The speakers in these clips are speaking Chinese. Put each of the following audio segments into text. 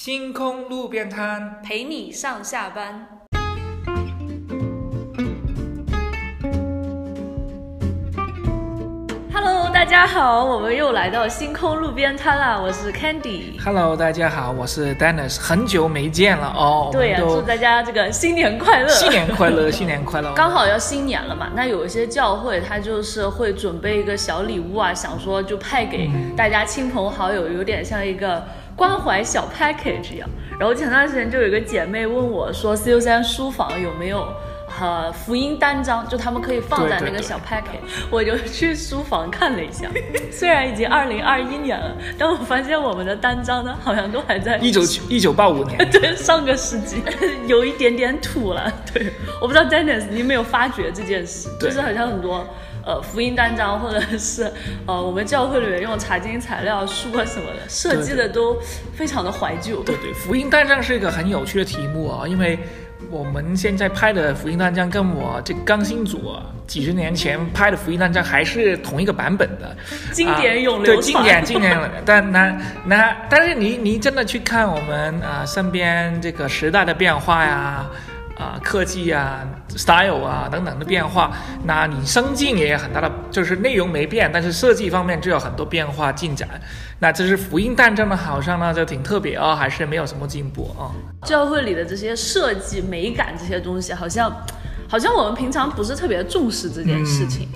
星空路边摊，陪你上下班。Hello，大家好，我们又来到星空路边摊啦！我是 Candy。Hello，大家好，我是 Dennis，很久没见了哦。对呀、祝大家这个新年快乐！新年快乐，新年快乐！刚好要新年了嘛，那有一些教会他就是会准备一个小礼物啊，想说就派给大家亲朋好友，有点像一个关怀小 package 一样。然后前段时间就有一个姐妹问我说，CU 三书房有没有？呃，福音单张就他们可以放在那个小 package 我就去书房看了一下。虽然已经二零二一年了，但我发现我们的单张呢，好像都还在一九一九八五年，对，上个世纪 有一点点土了。对，我不知道 Dennis 你有没有发觉这件事，就是好像很多呃福音单张或者是呃我们教会里面用查经材料书啊什么的设计的都非常的怀旧。对对，福音单张是一个很有趣的题目啊、因为我们现在拍的福音单张跟我这刚新组啊几十年前拍的福音单张还是同一个版本的，经典永啊对，流 传经典经典。但那那但是你你真的去看我们啊、身边这个时代的变化呀。啊，科技啊，style 啊等等的变化，那你生境也有很大的，就是内容没变，但是设计方面就有很多变化进展。那这是福音诞生的，好像呢就挺特别哦，还是没有什么进步啊、教会里的这些设计美感这些东西，好像好像我们平常不是特别重视这件事情。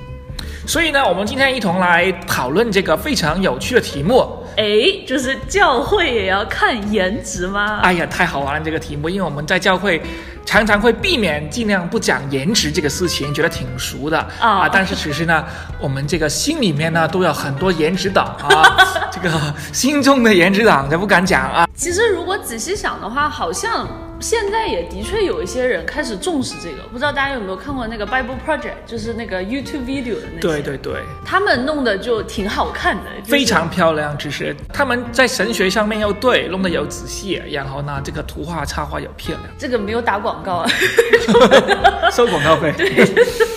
所以呢，我们今天一同来讨论这个非常有趣的题目。哎、就是教会也要看颜值吗？哎呀，太好玩了这个题目，因为我们在教会常常会避免尽量不讲颜值这个事情，觉得挺俗的啊但是其实呢，我们这个心里面呢都有很多颜值党啊，这个心中的颜值党就不敢讲啊。其实如果仔细想的话，好像现在也的确有一些人开始重视这个。不知道大家有没有看过那个 Bible Project，就是那个 YouTube video 的那些，对对对，他们弄的就挺好看的，就是非常漂亮，只是他们在神学上面又对，弄得又仔细，然后呢，这个图画插画又漂亮，这个没有打广告啊。收广告费。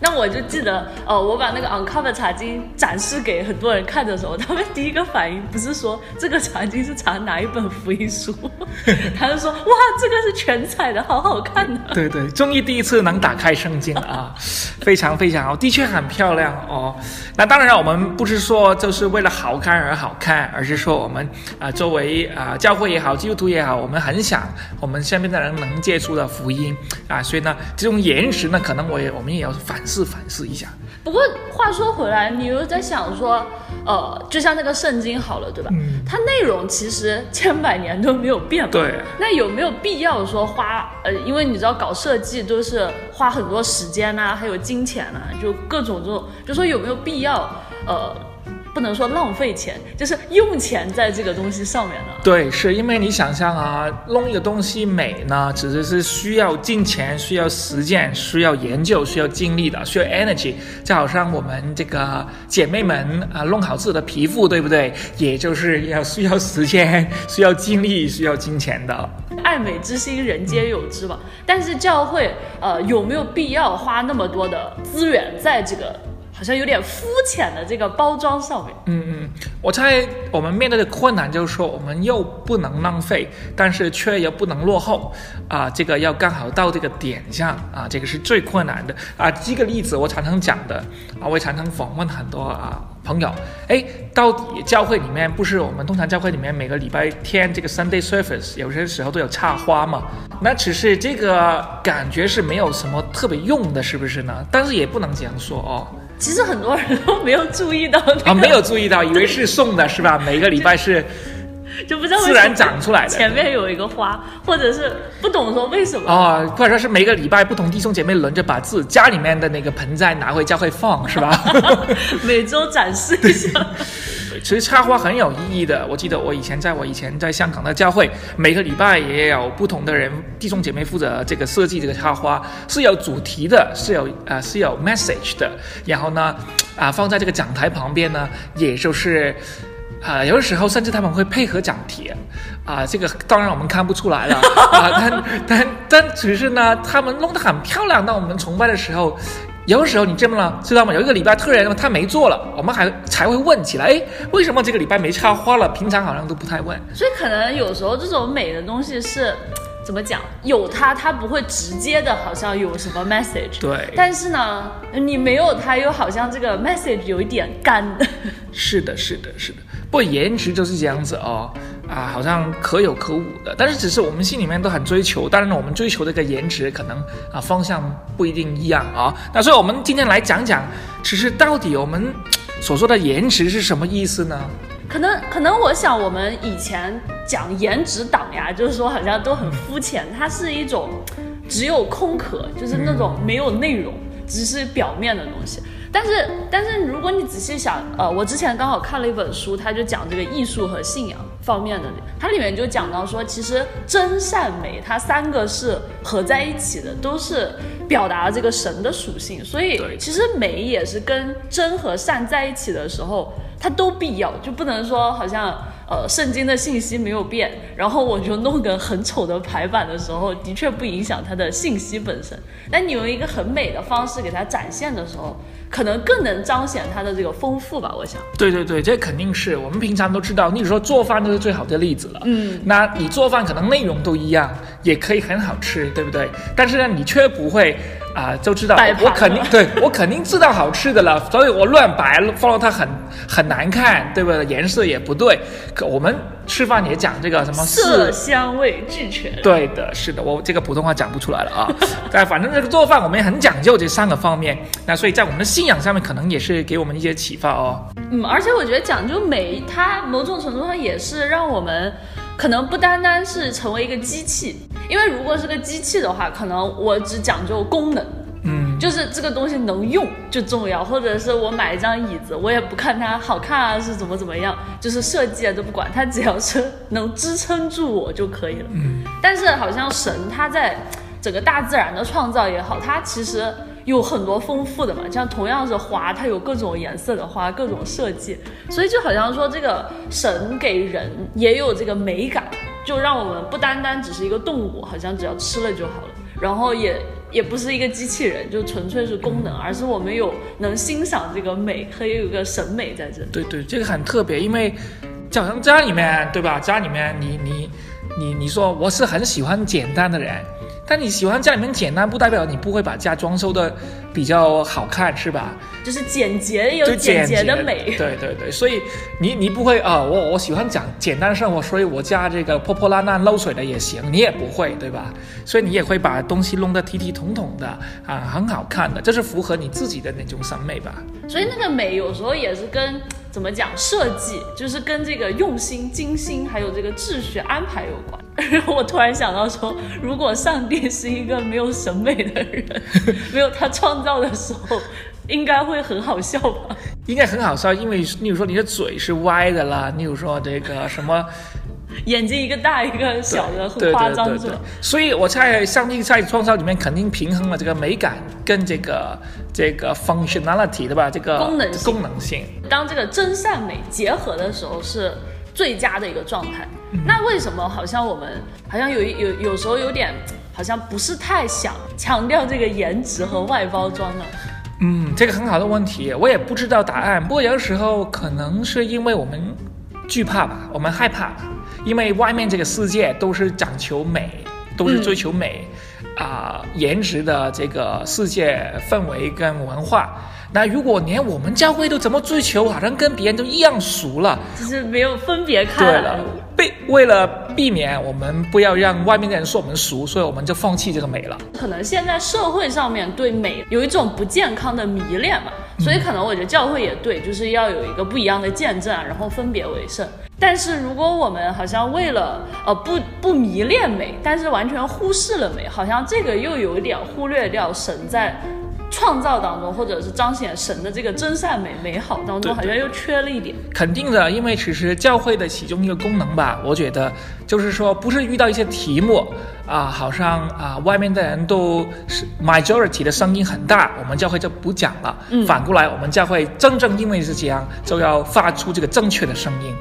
那我就记得，呃，我把那个 Uncover 茶经展示给很多人看的时候，他们第一个反应不是说这个茶经是查哪一本福音书，他就说哇，这个是全彩的，好好看的。对对，终于第一次能打开圣经了啊，非常非常好，的确很漂亮哦。那当然，我们不是说就是为了好看而好看，而是说我们啊、作为啊、教会也好，基督徒也好，我们很想我们身边的人能接触到福音啊，所以呢，这种颜值呢，可能我也我们也要反思反思一下。不过话说回来，你又在想说，呃，就像那个圣经好了，对吧？嗯它内容其实千百年都没有变过。对那有没有必要说花呃，因为你知道搞设计都是花很多时间呐、还有金钱呐、就各种这种，就说有没有必要呃，不能说浪费钱，就是用钱在这个东西上面呢？对，是因为你想象啊，弄一个东西美呢，其实是需要金钱、需要实践、需要研究、需要精力的，需要 energy。就好像我们这个姐妹们啊，弄好自己的皮肤，对不对？也就是要需要时间、需要精力、需要金钱的。爱美之心，人皆有之嘛。但是教会呃有没有必要花那么多的资源在这个好像有点肤浅的这个包装上面？嗯嗯，我猜我们面对的困难就是说，我们又不能浪费，但是却又不能落后啊，这个要刚好到这个点上啊，这个是最困难的啊。这个例子我常常讲的啊，我也常常访问很多啊朋友，哎，到底教会里面不是我们通常教会里面每个礼拜天这个 Sunday service 有些时候都有插花嘛？那只是这个感觉是没有什么特别用的，是不是呢？但是也不能这样说哦。其实很多人都没有注意到、那个，啊，没有注意到，以为是送的是吧？每个礼拜是就不知道为什么自然长出来的前面有一个花，或者是不懂说为什么。哦，或者说是每个礼拜不同弟兄姐妹轮着把自家里面的那个盆栽拿回家会放，是吧？每周展示一下，其实插花很有意义的。我记得我以前在我以前在香港的教会，每个礼拜也有不同的人弟兄姐妹负责这个设计这个插花，是有主题的，是有呃是有 message 的。然后呢，啊放在这个讲台旁边呢，也就是。啊、有的时候甚至他们会配合讲题，啊、这个当然我们看不出来了，啊、但但但只是呢，他们弄得很漂亮。当我们崇拜的时候，有时候你这么了，知道吗？有一个礼拜突然他没做了，我们还才会问起来，哎，为什么这个礼拜没插花了？平常好像都不太问。所以可能有时候这种美的东西是。怎么讲？有它，它不会直接的，好像有什么 message。对。但是呢，你没有它，又好像这个 message 有一点干。是的，是的，是的。不过颜值就是这样子哦，啊，好像可有可无的。但是只是我们心里面都很追求，当然我们追求这个颜值可能啊方向不一定一样啊。那所以我们今天来讲讲，其实到底我们所说的颜值是什么意思呢？可能可能，我想我们以前讲颜值党呀，就是说好像都很肤浅，它是一种只有空壳，就是那种没有内容，只是表面的东西。但是但是，如果你仔细想，呃，我之前刚好看了一本书，它就讲这个艺术和信仰方面的，它里面就讲到说，其实真善美它三个是合在一起的，都是表达这个神的属性。所以其实美也是跟真和善在一起的时候。它都必要，就不能说好像呃圣经的信息没有变，然后我就弄个很丑的排版的时候，的确不影响它的信息本身。但你用一个很美的方式给它展现的时候。可能更能彰显它的这个丰富吧，我想。对对对，这肯定是我们平常都知道。你说做饭就是最好的例子了。嗯，那你做饭可能内容都一样，也可以很好吃，对不对？但是呢，你却不会啊，就知道我肯定对我肯定知道好吃的了，所以我乱摆，放到它很很难看，对不对？颜色也不对。可我们吃饭也讲这个什么色香味俱全。对的，是的，我这个普通话讲不出来了啊。但反正这个做饭我们也很讲究这三个方面。那所以在我们的。信仰上面可能也是给我们一些启发哦。嗯，而且我觉得讲究美，它某种程度上也是让我们可能不单单是成为一个机器，因为如果是个机器的话，可能我只讲究功能，嗯，就是这个东西能用就重要，或者是我买一张椅子，我也不看它好看啊是怎么怎么样，就是设计啊都不管，它只要是能支撑住我就可以了。嗯，但是好像神他在整个大自然的创造也好，它其实。有很多丰富的嘛，像同样是花，它有各种颜色的花，各种设计，所以就好像说这个神给人也有这个美感，就让我们不单单只是一个动物，好像只要吃了就好了，然后也也不是一个机器人，就纯粹是功能，而是我们有能欣赏这个美可以有个审美在这里。对对，这个很特别，因为就好像家里面对吧？家里面你你你你说我是很喜欢简单的人。但你喜欢家里面简单，不代表你不会把家装修的比较好看，是吧？就是简洁有简洁的美。对对对，所以你你不会啊，我我喜欢讲简单生活，所以我家这个破破烂烂漏水的也行，你也不会，对吧？所以你也会把东西弄得体体统统的啊，很好看的，这是符合你自己的那种审美吧？所以那个美有时候也是跟。怎么讲设计，就是跟这个用心、精心，还有这个秩序安排有关。我突然想到说，如果上帝是一个没有审美的人，没有他创造的时候，应该会很好笑吧？应该很好笑，因为例如说你的嘴是歪的啦，例如说这个什么。眼睛一个大一个小的，很夸张是吧？所以我在上帝在创造里面肯定平衡了这个美感跟这个这个 functionality 对吧？这个功能功能性。当这个真善美结合的时候是最佳的一个状态。那为什么好像我们好像有有有时候有点好像不是太想强调这个颜值和外包装呢？嗯，这个很好的问题，我也不知道答案。不过有的时候可能是因为我们惧怕吧，我们害怕。因为外面这个世界都是讲求美，都是追求美，啊，颜值的这个世界氛围跟文化。那如果连我们教会都怎么追求，好像跟别人都一样俗了，就是没有分别开。对了，被为了避免我们不要让外面的人说我们俗，所以我们就放弃这个美了。可能现在社会上面对美有一种不健康的迷恋嘛，所以可能我觉得教会也对，就是要有一个不一样的见证，然后分别为圣。但是如果我们好像为了呃不不迷恋美，但是完全忽视了美，好像这个又有点忽略掉神在。创造当中，或者是彰显神的这个真善美美好当中，好像又缺了一点。肯定的，因为其实教会的其中一个功能吧，我觉得就是说，不是遇到一些题目啊，好像啊，外面的人都是 majority 的声音很大，我们教会就不讲了。嗯。反过来，我们教会真正因为是这样，就要发出这个正确的声音。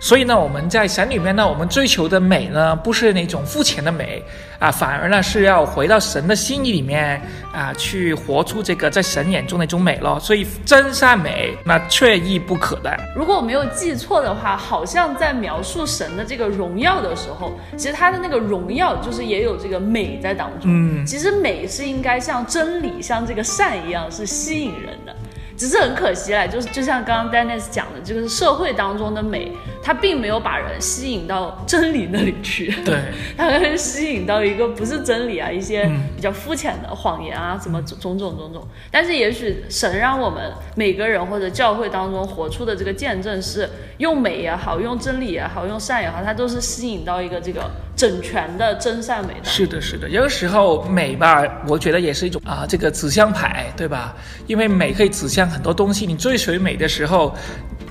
所以呢，我们在神里面呢，我们追求的美呢，不是那种肤浅的美啊，反而呢是要回到神的心意里面啊，去活出这个在神眼中的一种美咯。所以真善美那缺一不可的。如果我没有记错的话，好像在描述神的这个荣耀的时候，其实他的那个荣耀就是也有这个美在当中。嗯，其实美是应该像真理、像这个善一样，是吸引人的。只是很可惜啦，就是就像刚刚 Dennis 讲的，这个社会当中的美，它并没有把人吸引到真理那里去，对，它是吸引到一个不是真理啊，一些比较肤浅的谎言啊，什么种种种种。但是也许神让我们每个人或者教会当中活出的这个见证是用美也好，用真理也好，用善也好，它都是吸引到一个这个。整全的真善美的，是的，是的。有的时候美吧，我觉得也是一种啊，这个指向牌，对吧？因为美可以指向很多东西。你追随美的时候，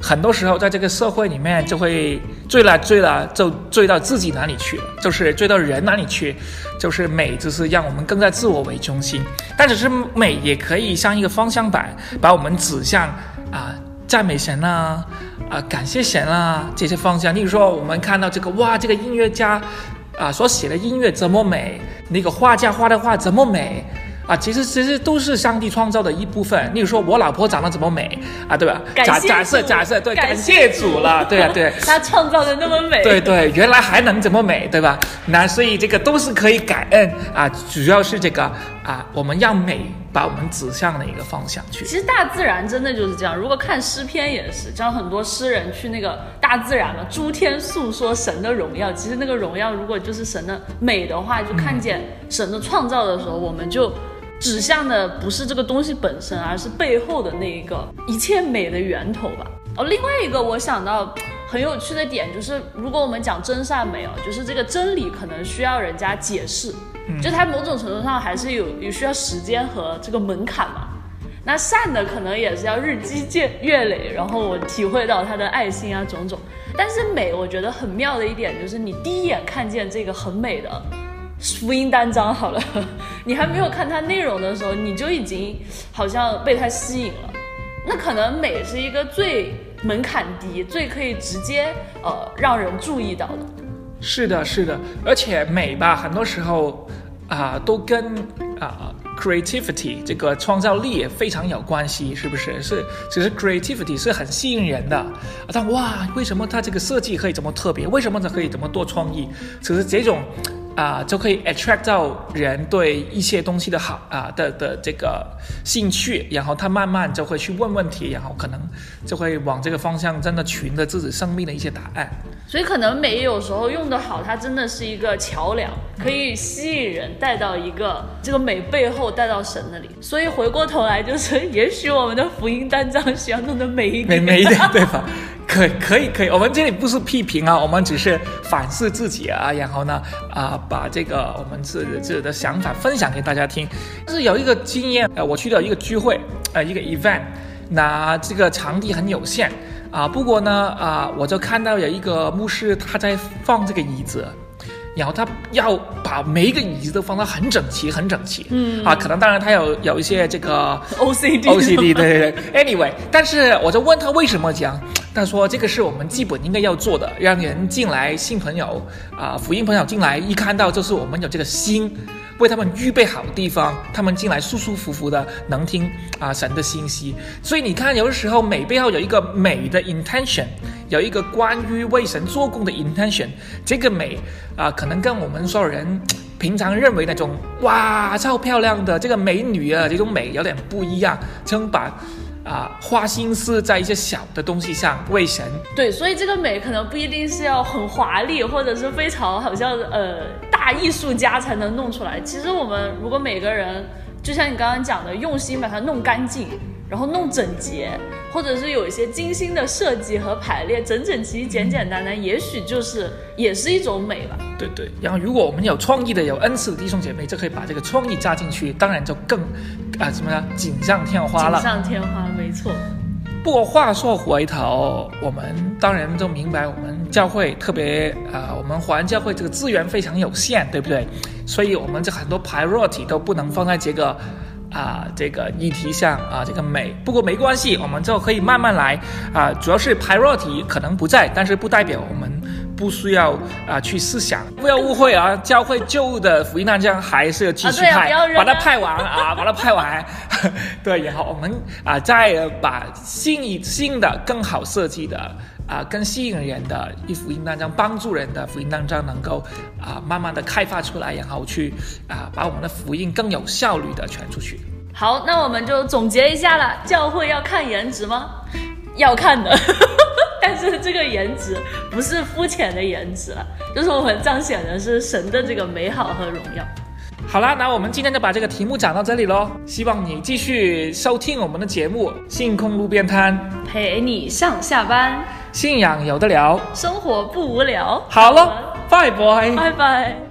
很多时候在这个社会里面就会追了追了，就追到自己哪里去了，就是追到人哪里去。就是美，就是让我们更加自我为中心。但只是美也可以像一个方向板，把我们指向啊赞美神啊，啊感谢神啊这些方向。例如说，我们看到这个哇，这个音乐家。啊，所写的音乐怎么美？那个画家画的画怎么美？啊，其实其实都是上帝创造的一部分。例如说，我老婆长得怎么美啊？对吧？假假设假设对，感谢主了，对啊对。他创造的那么美。对对，原来还能怎么美，对吧？那所以这个都是可以感恩啊，主要是这个啊，我们要美。把我们指向了一个方向去。其实大自然真的就是这样。如果看诗篇也是，像很多诗人去那个大自然嘛，诸天诉说神的荣耀。其实那个荣耀，如果就是神的美的话，就看见神的创造的时候，我们就指向的不是这个东西本身，而是背后的那一个一切美的源头吧。哦，另外一个我想到很有趣的点就是，如果我们讲真善美哦，就是这个真理可能需要人家解释。就它某种程度上还是有有需要时间和这个门槛嘛，那善的可能也是要日积月累，然后我体会到他的爱心啊种种。但是美，我觉得很妙的一点就是，你第一眼看见这个很美的福音单张，好了，你还没有看它内容的时候，你就已经好像被它吸引了。那可能美是一个最门槛低、最可以直接呃让人注意到的。是的，是的，而且美吧，很多时候啊，都跟啊 creativity 这个创造力也非常有关系，是不是？是，其实 creativity 是很吸引人的。但哇，为什么它这个设计可以这么特别？为什么它可以这么多创意？其实这种。啊，就可以 attract 到人对一些东西的好啊的的这个兴趣，然后他慢慢就会去问问题，然后可能就会往这个方向真的寻着自己生命的一些答案。所以可能美有时候用得好，它真的是一个桥梁，可以吸引人带到一个这个美背后带到神那里。所以回过头来就是，也许我们的福音单张需要弄得美一点，美美一点，对吧？可可以可以，我们这里不是批评啊，我们只是反思自己啊，然后呢啊，把这个我们自自己的想法分享给大家听。但是有一个经验，呃，我去到一个聚会，呃，一个 event，那这个场地很有限啊，不过呢啊，我就看到有一个牧师他在放这个椅子。然后他要把每一个椅子都放得很整齐，很整齐。嗯啊，可能当然他有有一些这个 OCD OCD 对对对。Anyway，但是我就问他为什么这样，他说这个是我们基本应该要做的，让人进来新朋友啊福音朋友进来一看到就是我们有这个心。为他们预备好的地方，他们进来舒舒服服的能听啊神的信息。所以你看，有的时候美背后有一个美的 intention，有一个关于为神做工的 intention。这个美啊，可能跟我们所有人平常认为那种哇超漂亮的这个美女啊这种美有点不一样，称把。啊，花心思在一些小的东西上为神。对，所以这个美可能不一定是要很华丽，或者是非常好像呃大艺术家才能弄出来。其实我们如果每个人，就像你刚刚讲的，用心把它弄干净。然后弄整洁，或者是有一些精心的设计和排列，整整齐齐、简简单单，也许就是也是一种美吧。对对。然后，如果我们有创意的、有恩赐的弟兄姐妹，就可以把这个创意加进去，当然就更啊什么呢？锦上添花了。锦上添花，没错。不过话说回头，我们当然都明白，我们教会特别啊，我们华人教会这个资源非常有限，对不对？所以，我们这很多 priority 都不能放在这个。啊这个议题上啊这个美。不过没关系，我们就可以慢慢来啊。主要是 priority 可能不在，但是不代表我们不需要啊去思想。不要误会啊，教会旧的福音单张还是继续派，把它派完啊，把它派完。对，然后我们啊再把新一新的更好设计的。啊，更吸引人的一福音当中，帮助人的福音当中，能够啊慢慢的开发出来，然后去啊把我们的福音更有效率的传出去。好，那我们就总结一下了，教会要看颜值吗？要看的，但是这个颜值不是肤浅的颜值了，就是我们彰显的是神的这个美好和荣耀。好啦，那我们今天就把这个题目讲到这里喽。希望你继续收听我们的节目《星空路边摊》，陪你上下班，信仰有的聊，生活不无聊。好了，拜拜，拜拜。